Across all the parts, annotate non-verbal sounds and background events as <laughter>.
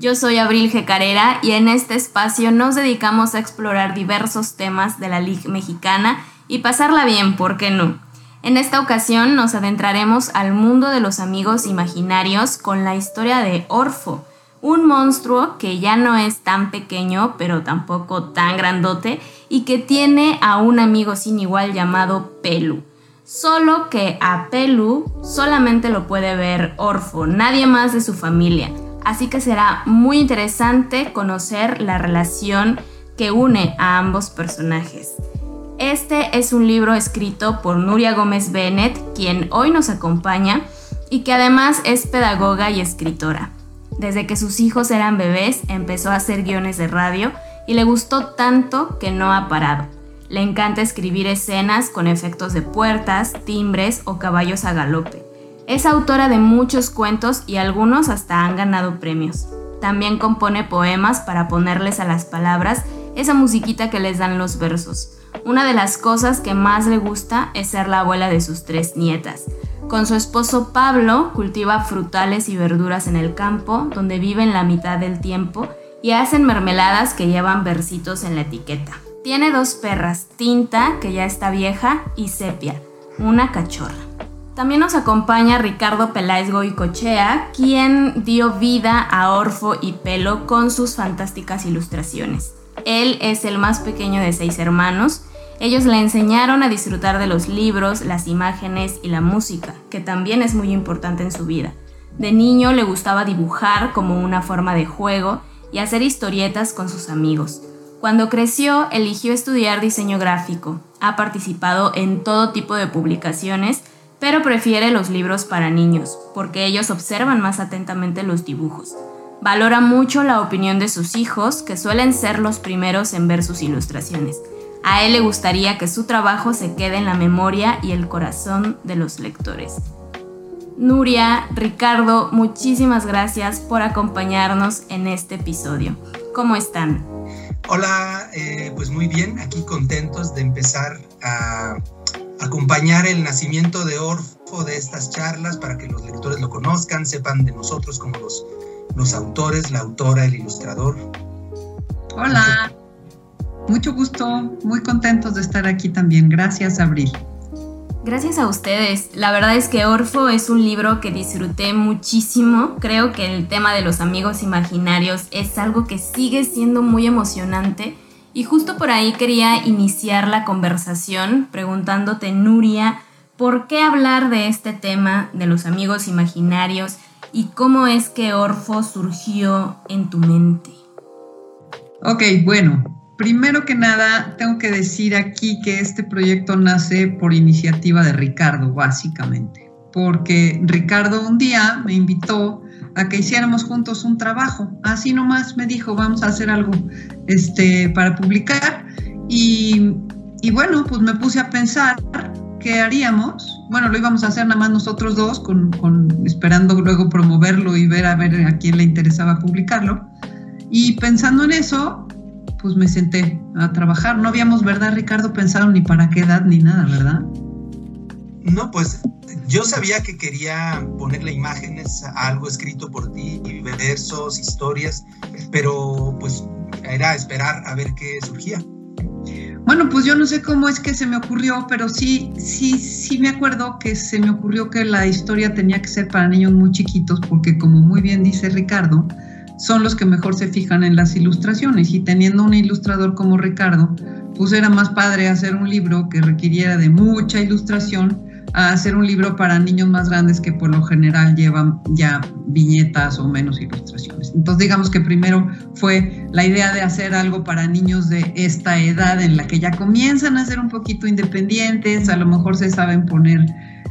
Yo soy Abril G. Carrera y en este espacio nos dedicamos a explorar diversos temas de la Liga Mexicana y pasarla bien, ¿por qué no? En esta ocasión nos adentraremos al mundo de los amigos imaginarios con la historia de Orfo, un monstruo que ya no es tan pequeño pero tampoco tan grandote y que tiene a un amigo sin igual llamado Pelu. Solo que a Pelu solamente lo puede ver Orfo, nadie más de su familia así que será muy interesante conocer la relación que une a ambos personajes. Este es un libro escrito por Nuria Gómez Bennett, quien hoy nos acompaña y que además es pedagoga y escritora. Desde que sus hijos eran bebés empezó a hacer guiones de radio y le gustó tanto que no ha parado. Le encanta escribir escenas con efectos de puertas, timbres o caballos a galope. Es autora de muchos cuentos y algunos hasta han ganado premios. También compone poemas para ponerles a las palabras esa musiquita que les dan los versos. Una de las cosas que más le gusta es ser la abuela de sus tres nietas. Con su esposo Pablo cultiva frutales y verduras en el campo, donde viven la mitad del tiempo, y hacen mermeladas que llevan versitos en la etiqueta. Tiene dos perras, Tinta, que ya está vieja, y Sepia, una cachorra. También nos acompaña Ricardo Peláez Goicochea, quien dio vida a Orfo y Pelo con sus fantásticas ilustraciones. Él es el más pequeño de seis hermanos. Ellos le enseñaron a disfrutar de los libros, las imágenes y la música, que también es muy importante en su vida. De niño le gustaba dibujar como una forma de juego y hacer historietas con sus amigos. Cuando creció, eligió estudiar diseño gráfico. Ha participado en todo tipo de publicaciones pero prefiere los libros para niños, porque ellos observan más atentamente los dibujos. Valora mucho la opinión de sus hijos, que suelen ser los primeros en ver sus ilustraciones. A él le gustaría que su trabajo se quede en la memoria y el corazón de los lectores. Nuria, Ricardo, muchísimas gracias por acompañarnos en este episodio. ¿Cómo están? Hola, eh, pues muy bien, aquí contentos de empezar a acompañar el nacimiento de Orfo de estas charlas para que los lectores lo conozcan, sepan de nosotros como los, los autores, la autora, el ilustrador. Hola, mucho gusto, muy contentos de estar aquí también. Gracias, Abril. Gracias a ustedes. La verdad es que Orfo es un libro que disfruté muchísimo. Creo que el tema de los amigos imaginarios es algo que sigue siendo muy emocionante y justo por ahí quería iniciar la conversación preguntándote, Nuria, ¿por qué hablar de este tema de los amigos imaginarios y cómo es que Orfo surgió en tu mente? Ok, bueno, primero que nada tengo que decir aquí que este proyecto nace por iniciativa de Ricardo, básicamente, porque Ricardo un día me invitó que hiciéramos juntos un trabajo. Así nomás me dijo, vamos a hacer algo este, para publicar. Y, y bueno, pues me puse a pensar qué haríamos. Bueno, lo íbamos a hacer nada más nosotros dos, con, con, esperando luego promoverlo y ver a ver a quién le interesaba publicarlo. Y pensando en eso, pues me senté a trabajar. No habíamos, ¿verdad, Ricardo? Pensado ni para qué edad ni nada, ¿verdad? No, pues yo sabía que quería ponerle imágenes a algo escrito por ti, versos, historias, pero pues era esperar a ver qué surgía. Bueno, pues yo no sé cómo es que se me ocurrió, pero sí, sí, sí me acuerdo que se me ocurrió que la historia tenía que ser para niños muy chiquitos, porque como muy bien dice Ricardo, son los que mejor se fijan en las ilustraciones y teniendo un ilustrador como Ricardo, pues era más padre hacer un libro que requiriera de mucha ilustración a hacer un libro para niños más grandes que por lo general llevan ya viñetas o menos ilustraciones. Entonces digamos que primero fue la idea de hacer algo para niños de esta edad en la que ya comienzan a ser un poquito independientes, a lo mejor se saben poner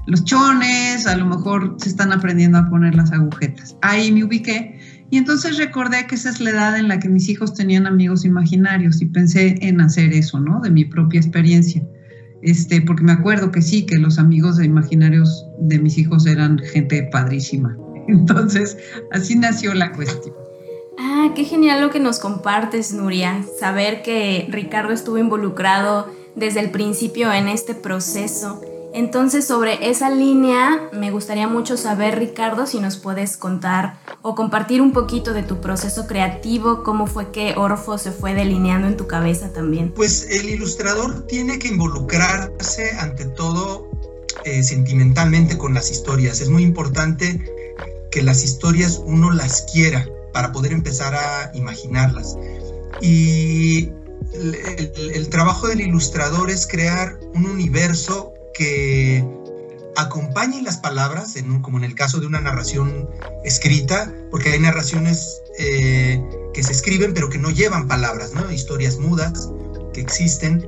los chones, a lo mejor se están aprendiendo a poner las agujetas. Ahí me ubiqué y entonces recordé que esa es la edad en la que mis hijos tenían amigos imaginarios y pensé en hacer eso, ¿no? De mi propia experiencia. Este, porque me acuerdo que sí, que los amigos imaginarios de mis hijos eran gente padrísima. <laughs> Entonces, así nació la cuestión. Ah, qué genial lo que nos compartes, Nuria. Saber que Ricardo estuvo involucrado desde el principio en este proceso. Entonces, sobre esa línea, me gustaría mucho saber, Ricardo, si nos puedes contar o compartir un poquito de tu proceso creativo, cómo fue que Orfo se fue delineando en tu cabeza también. Pues el ilustrador tiene que involucrarse ante todo eh, sentimentalmente con las historias. Es muy importante que las historias uno las quiera para poder empezar a imaginarlas. Y el, trabajo del ilustrador es crear un universo que acompañe las palabras, como en el caso de una narración escrita, porque hay narraciones eh, que se escriben pero que no llevan palabras, ¿no? historias mudas que existen.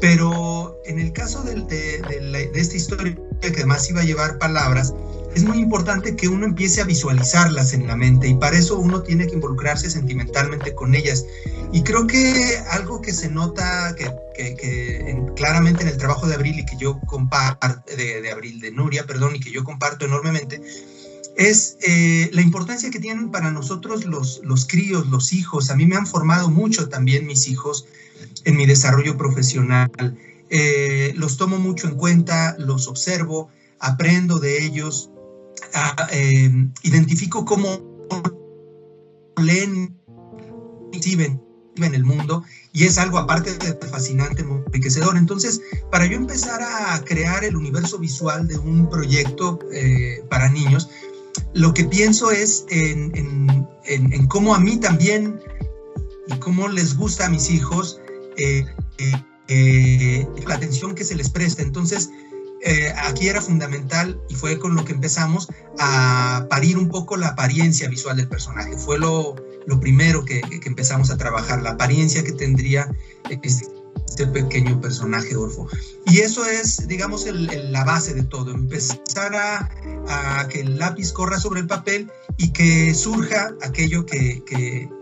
Pero en el caso de, de esta historia que además iba a llevar palabras, es muy importante que uno empiece a visualizarlas en la mente y para eso uno tiene que involucrarse sentimentalmente con ellas. Y creo que algo que se nota que, claramente en el trabajo de Abril y que yo comparto, de, Abril, de Nuria, perdón, y que yo comparto enormemente, es eh, la importancia que tienen para nosotros los, los críos, los hijos. A mí me han formado mucho también mis hijos en mi desarrollo profesional. Eh, los tomo mucho en cuenta, los observo, aprendo de ellos eh, identifico cómo leen y ven en el mundo y es algo aparte de fascinante, muy enriquecedor. Entonces, para yo empezar a crear el universo visual de un proyecto eh, para niños, lo que pienso es en, en, cómo a mí también y cómo les gusta a mis hijos eh, la atención que se les presta. Entonces, eh, aquí era fundamental y fue con lo que empezamos a parir un poco la apariencia visual del personaje. Fue lo, primero que, que, empezamos a trabajar, la apariencia que tendría este, este pequeño personaje Orfo. Y eso es, digamos, la base de todo, empezar a, que el lápiz corra sobre el papel y que surja aquello que,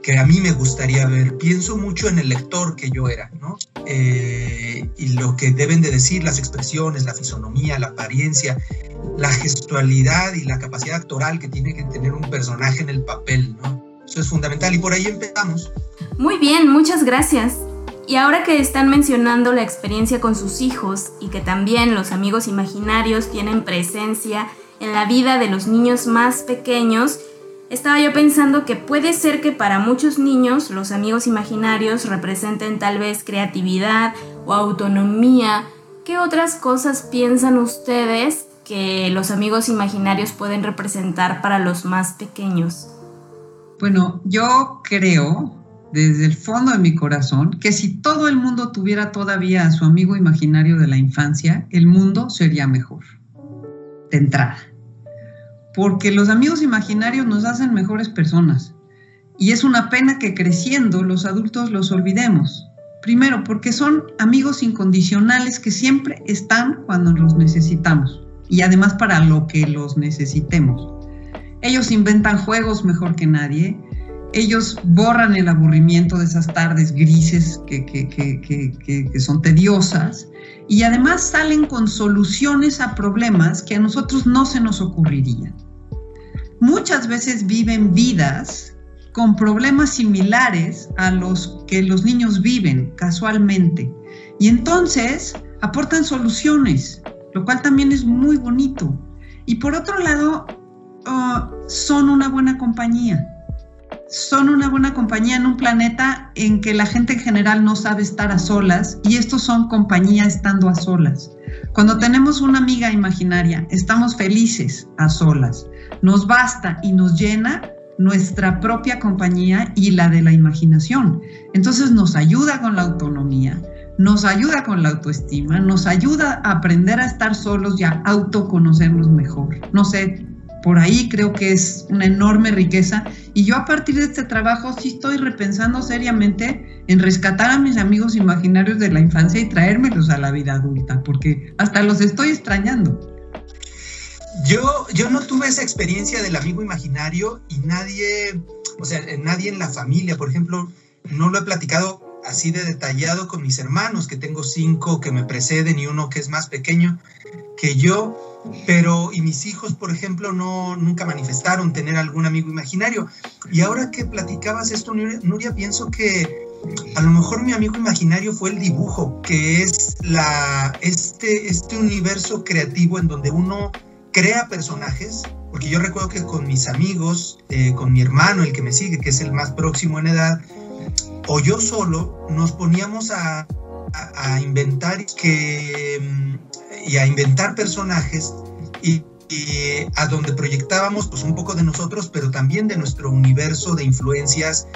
que, a mí me gustaría ver. Pienso mucho en el lector que yo era, ¿no? Eh, y lo que deben de decir las expresiones, la fisonomía, la apariencia, la gestualidad y la capacidad actoral que tiene que tener un personaje en el papel, ¿no? Eso es fundamental y por ahí empezamos. Muy bien, muchas gracias. Y ahora que están mencionando la experiencia con sus hijos y que también los amigos imaginarios tienen presencia en la vida de los niños más pequeños, estaba yo pensando que puede ser que para muchos niños los amigos imaginarios representen tal vez creatividad o autonomía. ¿Qué otras cosas piensan ustedes que los amigos imaginarios pueden representar para los más pequeños? Bueno, yo creo desde el fondo de mi corazón que si todo el mundo tuviera todavía a su amigo imaginario de la infancia, el mundo sería mejor, de entrada. Porque los amigos imaginarios nos hacen mejores personas. Y es una pena que creciendo los adultos los olvidemos. Primero, porque son amigos incondicionales que siempre están cuando los necesitamos. Y además para lo que los necesitemos. Ellos inventan juegos mejor que nadie, ellos borran el aburrimiento de esas tardes grises que, son tediosas y además salen con soluciones a problemas que a nosotros no se nos ocurrirían. Muchas veces viven vidas con problemas similares a los que los niños viven casualmente y entonces aportan soluciones, lo cual también es muy bonito. Y por otro lado, ah, son una buena compañía son una buena compañía en un planeta en que la gente en general no sabe estar a solas y estos son compañía estando a solas. Cuando tenemos una amiga imaginaria, estamos felices a solas. Nos basta y nos llena nuestra propia compañía y la de la imaginación. Entonces nos ayuda con la autonomía, nos ayuda con la autoestima, nos ayuda a aprender a estar solos y a autoconocernos mejor. No sé, por ahí creo que es una enorme riqueza. Y yo a partir de este trabajo sí estoy repensando seriamente en rescatar a mis amigos imaginarios de la infancia y traérmelos a la vida adulta, porque hasta los estoy extrañando. Yo, yo no tuve esa experiencia del amigo imaginario y nadie, o sea, nadie en la familia, por ejemplo, no lo he platicado así de detallado con mis hermanos, que tengo cinco que me preceden y uno que es más pequeño que yo, pero y mis hijos, por ejemplo, no nunca manifestaron tener algún amigo imaginario. Y ahora que platicabas esto, Nuria, pienso que a lo mejor mi amigo imaginario fue el dibujo, que es la, este, este universo creativo en donde uno crea personajes, porque yo recuerdo que con mis amigos, eh, con mi hermano, el que me sigue, que es el más próximo en edad, o yo solo, nos poníamos a, a, inventar que, y a inventar personajes y, a donde proyectábamos pues un poco de nosotros, pero también de nuestro universo de influencias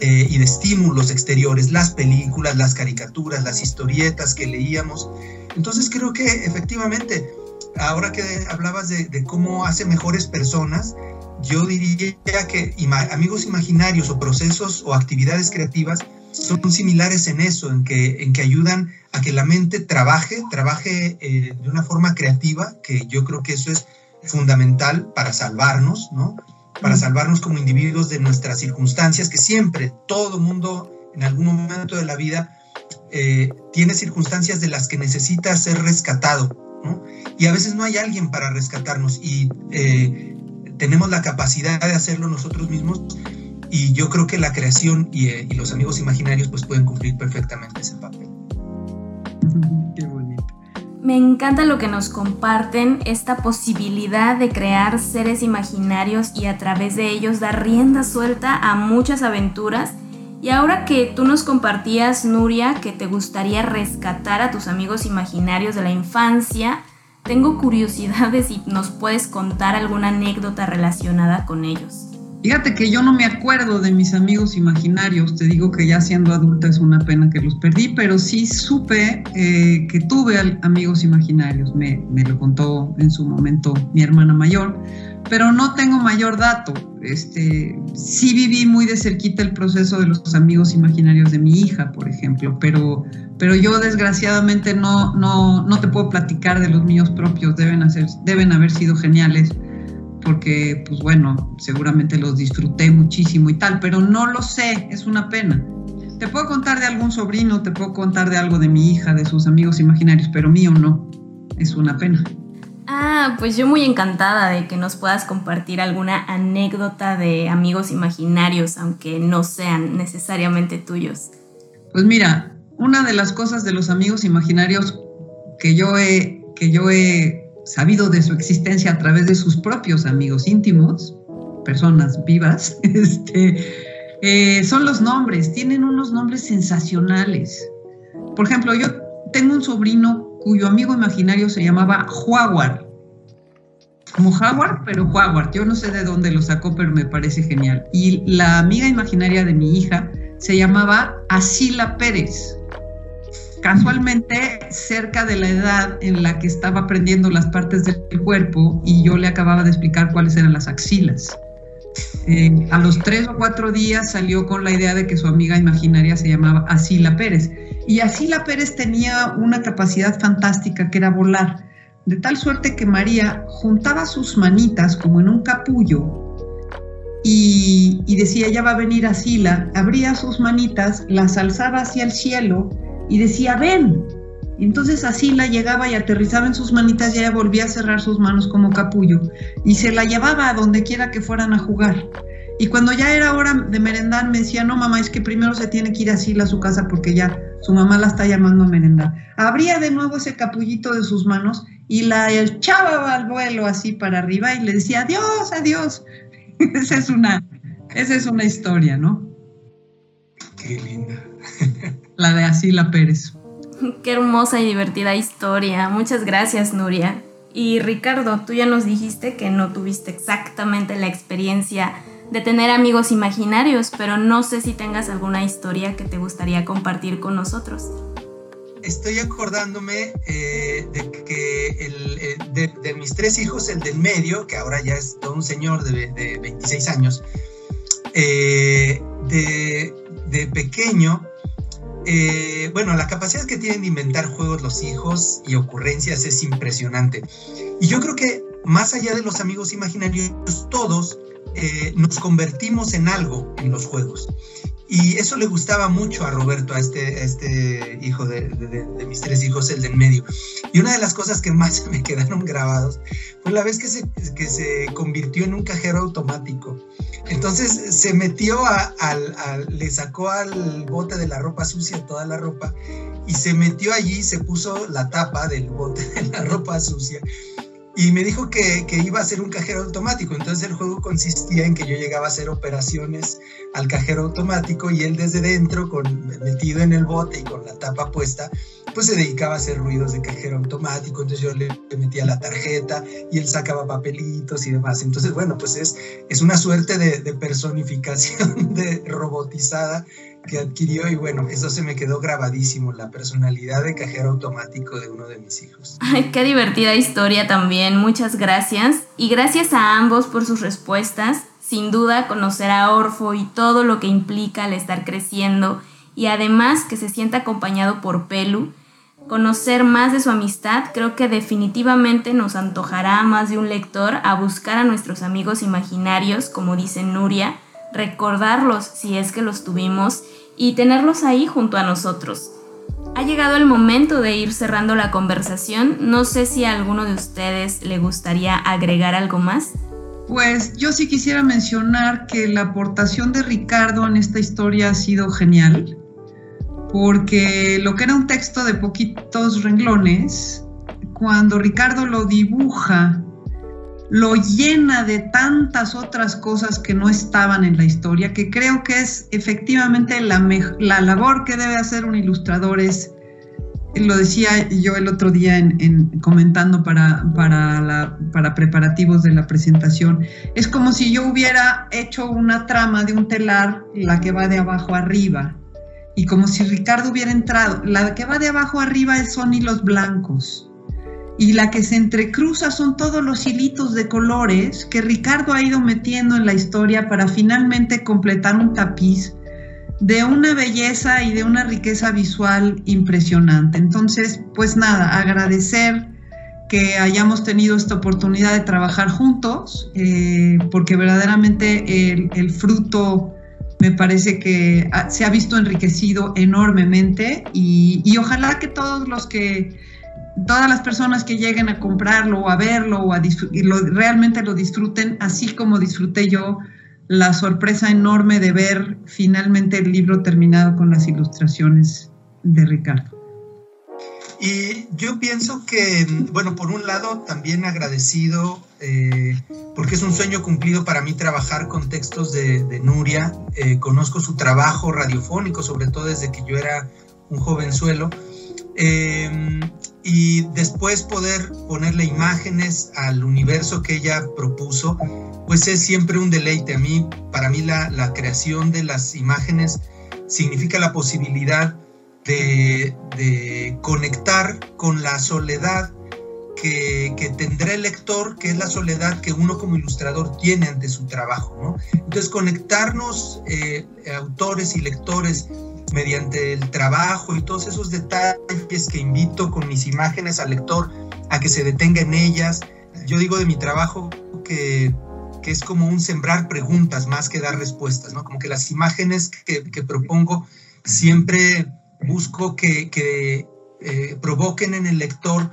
eh, y de estímulos exteriores, las películas, las caricaturas, las historietas que leíamos. Entonces creo que efectivamente, ahora que hablabas de, de cómo hace mejores personas, yo diría que amigos imaginarios o procesos o actividades creativas son similares en eso, en que, en que ayudan a que la mente trabaje, trabaje eh, de una forma creativa, que yo creo que eso es fundamental para salvarnos, ¿no? Para salvarnos como individuos de nuestras circunstancias, que siempre, todo mundo en algún momento de la vida eh, tiene circunstancias de las que necesita ser rescatado, ¿no? Y a veces no hay alguien para rescatarnos y eh, tenemos la capacidad de hacerlo nosotros mismos y yo creo que la creación eh, y, los amigos imaginarios pues pueden cumplir perfectamente ese papel. Qué bonito. Me encanta lo que nos comparten, esta posibilidad de crear seres imaginarios y a través de ellos dar rienda suelta a muchas aventuras. Y ahora que tú nos compartías, Nuria, que te gustaría rescatar a tus amigos imaginarios de la infancia, tengo curiosidad de si nos puedes contar alguna anécdota relacionada con ellos. Fíjate que yo no me acuerdo de mis amigos imaginarios, te digo que ya siendo adulta es una pena que los perdí, pero sí supe eh, que tuve amigos imaginarios, me, me, lo contó en su momento mi hermana mayor, pero no tengo mayor dato. Este, sí viví muy de cerquita el proceso de los amigos imaginarios de mi hija, por ejemplo, pero, pero yo desgraciadamente no, no, no te puedo platicar de los míos propios, deben, hacer, deben haber sido geniales porque, pues bueno, seguramente los disfruté muchísimo y tal, pero no lo sé, es una pena. Te puedo contar de algún sobrino, te puedo contar de algo de mi hija, de sus amigos imaginarios, pero mío no, es una pena. Ah, pues yo muy encantada de que nos puedas compartir alguna anécdota de amigos imaginarios, aunque no sean necesariamente tuyos. Pues mira, una de las cosas de los amigos imaginarios que yo he, que yo he sabido de su existencia a través de sus propios amigos íntimos, personas vivas, <laughs> este, eh, son los nombres, tienen unos nombres sensacionales. Por ejemplo, yo tengo un sobrino cuyo amigo imaginario se llamaba Jaguar. Como Jaguar, pero Jaguar. Yo no sé de dónde lo sacó, pero me parece genial. Y la amiga imaginaria de mi hija se llamaba Asila Pérez casualmente cerca de la edad en la que estaba aprendiendo las partes del cuerpo y yo le acababa de explicar cuáles eran las axilas. Eh, a los tres o cuatro días salió con la idea de que su amiga imaginaria se llamaba Asila Pérez. Y Asila Pérez tenía una capacidad fantástica que era volar, de tal suerte que María juntaba sus manitas como en un capullo y, y decía, ya va a venir Asila, abría sus manitas, las alzaba hacia el cielo y decía, ven. Entonces así la llegaba y aterrizaba en sus manitas y ella volvía a cerrar sus manos como capullo y se la llevaba a donde quiera que fueran a jugar. Y cuando ya era hora de merendar, me decía, no mamá, es que primero se tiene que ir así a su casa porque ya su mamá la está llamando a merendar. Abría de nuevo ese capullito de sus manos y la echaba al vuelo así para arriba y le decía, adiós, adiós. <laughs> esa, es una, esa es una historia, ¿no? Qué linda. La de Asila Pérez. <laughs> Qué hermosa y divertida historia. Muchas gracias, Nuria. Y Ricardo, tú ya nos dijiste que no tuviste exactamente la experiencia de tener amigos imaginarios, pero no sé si tengas alguna historia que te gustaría compartir con nosotros. Estoy acordándome eh, de que eh, de, mis tres hijos, el del medio, que ahora ya es todo un señor de, 26 años, eh, de, de pequeño, eh, bueno, la capacidad que tienen de inventar juegos los hijos y ocurrencias es impresionante. Y yo creo que más allá de los amigos imaginarios, todos eh, nos convertimos en algo en los juegos. Y eso le gustaba mucho a Roberto, a este, este hijo de, mis tres hijos, el del medio. Y una de las cosas que más <laughs> me quedaron grabados fue la vez que se, que se convirtió en un cajero automático. Entonces se metió a, al, le sacó al bote de la ropa sucia toda la ropa y se metió allí, se puso la tapa del bote <laughs> de la ropa sucia y me dijo que, que, iba a ser un cajero automático. Entonces el juego consistía en que yo llegaba a hacer operaciones al cajero automático y él desde dentro, con, metido en el bote y con la tapa puesta, pues se dedicaba a hacer ruidos de cajero automático. Entonces yo le, metía la tarjeta y él sacaba papelitos y demás. Entonces, bueno, pues es, es una suerte de, de personificación <laughs> de robotizada que adquirió y bueno, eso se me quedó grabadísimo, la personalidad de cajero automático de uno de mis hijos. Ay, qué divertida historia también, muchas gracias. Y gracias a ambos por sus respuestas. Sin duda, conocer a Orfo y todo lo que implica el estar creciendo y además que se sienta acompañado por Pelu, conocer más de su amistad, creo que definitivamente nos antojará más de un lector a buscar a nuestros amigos imaginarios, como dice Nuria, recordarlos si es que los tuvimos y tenerlos ahí junto a nosotros. Ha llegado el momento de ir cerrando la conversación. No sé si a alguno de ustedes le gustaría agregar algo más. Pues yo sí quisiera mencionar que la aportación de Ricardo en esta historia ha sido genial, porque lo que era un texto de poquitos renglones, cuando Ricardo lo dibuja lo llena de tantas otras cosas que no estaban en la historia, que creo que es efectivamente la, la labor que debe hacer un ilustrador es, lo decía yo el otro día en, comentando para, para, para preparativos de la presentación, es como si yo hubiera hecho una trama de un telar, la que va de abajo arriba, y como si Ricardo hubiera entrado, la que va de abajo arriba son hilos blancos y la que se entrecruza son todos los hilitos de colores que Ricardo ha ido metiendo en la historia para finalmente completar un tapiz de una belleza y de una riqueza visual impresionante. Entonces, pues nada, agradecer que hayamos tenido esta oportunidad de trabajar juntos, eh, porque verdaderamente el, fruto me parece que se ha visto enriquecido enormemente y ojalá que todos los que todas las personas que lleguen a comprarlo o a verlo o a y realmente lo disfruten, así como disfruté yo la sorpresa enorme de ver finalmente el libro terminado con las ilustraciones de Ricardo. Y yo pienso que, bueno, por un lado también agradecido, eh, porque es un sueño cumplido para mí trabajar con textos de, Nuria. Eh, conozco su trabajo radiofónico, sobre todo desde que yo era un jovenzuelo. Eh, y después poder ponerle imágenes al universo que ella propuso, pues es siempre un deleite. A mí, para mí la, creación de las imágenes significa la posibilidad de, conectar con la soledad que, tendrá el lector, que es la soledad que uno como ilustrador tiene ante su trabajo. Entonces, conectarnos, eh, autores y lectores, mediante el trabajo y todos esos detalles que invito con mis imágenes al lector a que se detenga en ellas. Yo digo de mi trabajo que, que es como un sembrar preguntas más que dar respuestas, ¿no? Como que las imágenes que, propongo siempre busco que, que eh, provoquen en el lector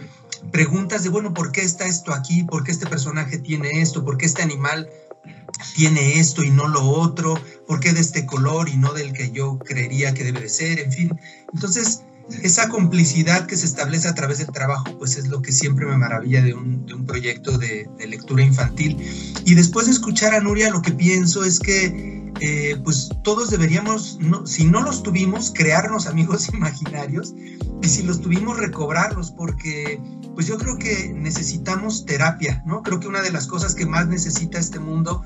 preguntas de, bueno, ¿por qué está esto aquí? ¿Por qué este personaje tiene esto? ¿Por qué este animal tiene esto y no lo otro, por qué de este color y no del que yo creería que debe de ser, en fin. Entonces, esa complicidad que se establece a través del trabajo, pues es lo que siempre me maravilla de un, proyecto de, lectura infantil. Y después de escuchar a Nuria, lo que pienso es que, eh, pues todos deberíamos, si no los tuvimos, crearnos amigos <laughs> imaginarios y si los tuvimos, recobrarlos, porque pues yo creo que necesitamos terapia, ¿no? Creo que una de las cosas que más necesita este mundo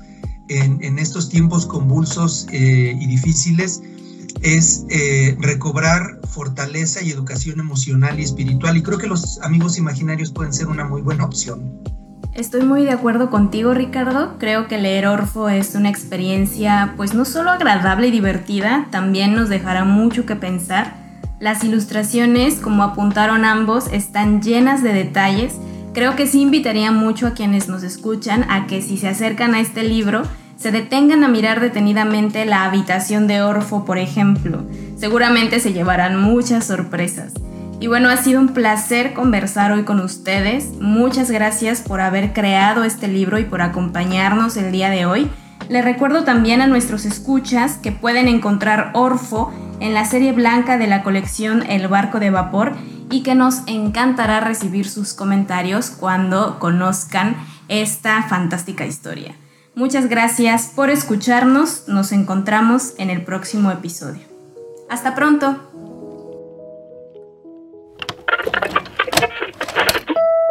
en, estos tiempos convulsos eh, y difíciles es eh, recobrar fortaleza y educación emocional y espiritual. Y creo que los amigos imaginarios pueden ser una muy buena opción. Estoy muy de acuerdo contigo, Ricardo. Creo que leer Orfo es una experiencia, pues no solo agradable y divertida, también nos dejará mucho que pensar. Las ilustraciones, como apuntaron ambos, están llenas de detalles Creo que sí invitaría mucho a quienes nos escuchan a que si se acercan a este libro, se detengan a mirar detenidamente la habitación de Orfo, por ejemplo. Seguramente se llevarán muchas sorpresas. Y bueno, ha sido un placer conversar hoy con ustedes. Muchas gracias por haber creado este libro y por acompañarnos el día de hoy. Les recuerdo también a nuestros escuchas que pueden encontrar Orfo en la serie blanca de la colección El barco de vapor y que nos encantará recibir sus comentarios cuando conozcan esta fantástica historia. Muchas gracias por escucharnos, nos encontramos en el próximo episodio. Hasta pronto.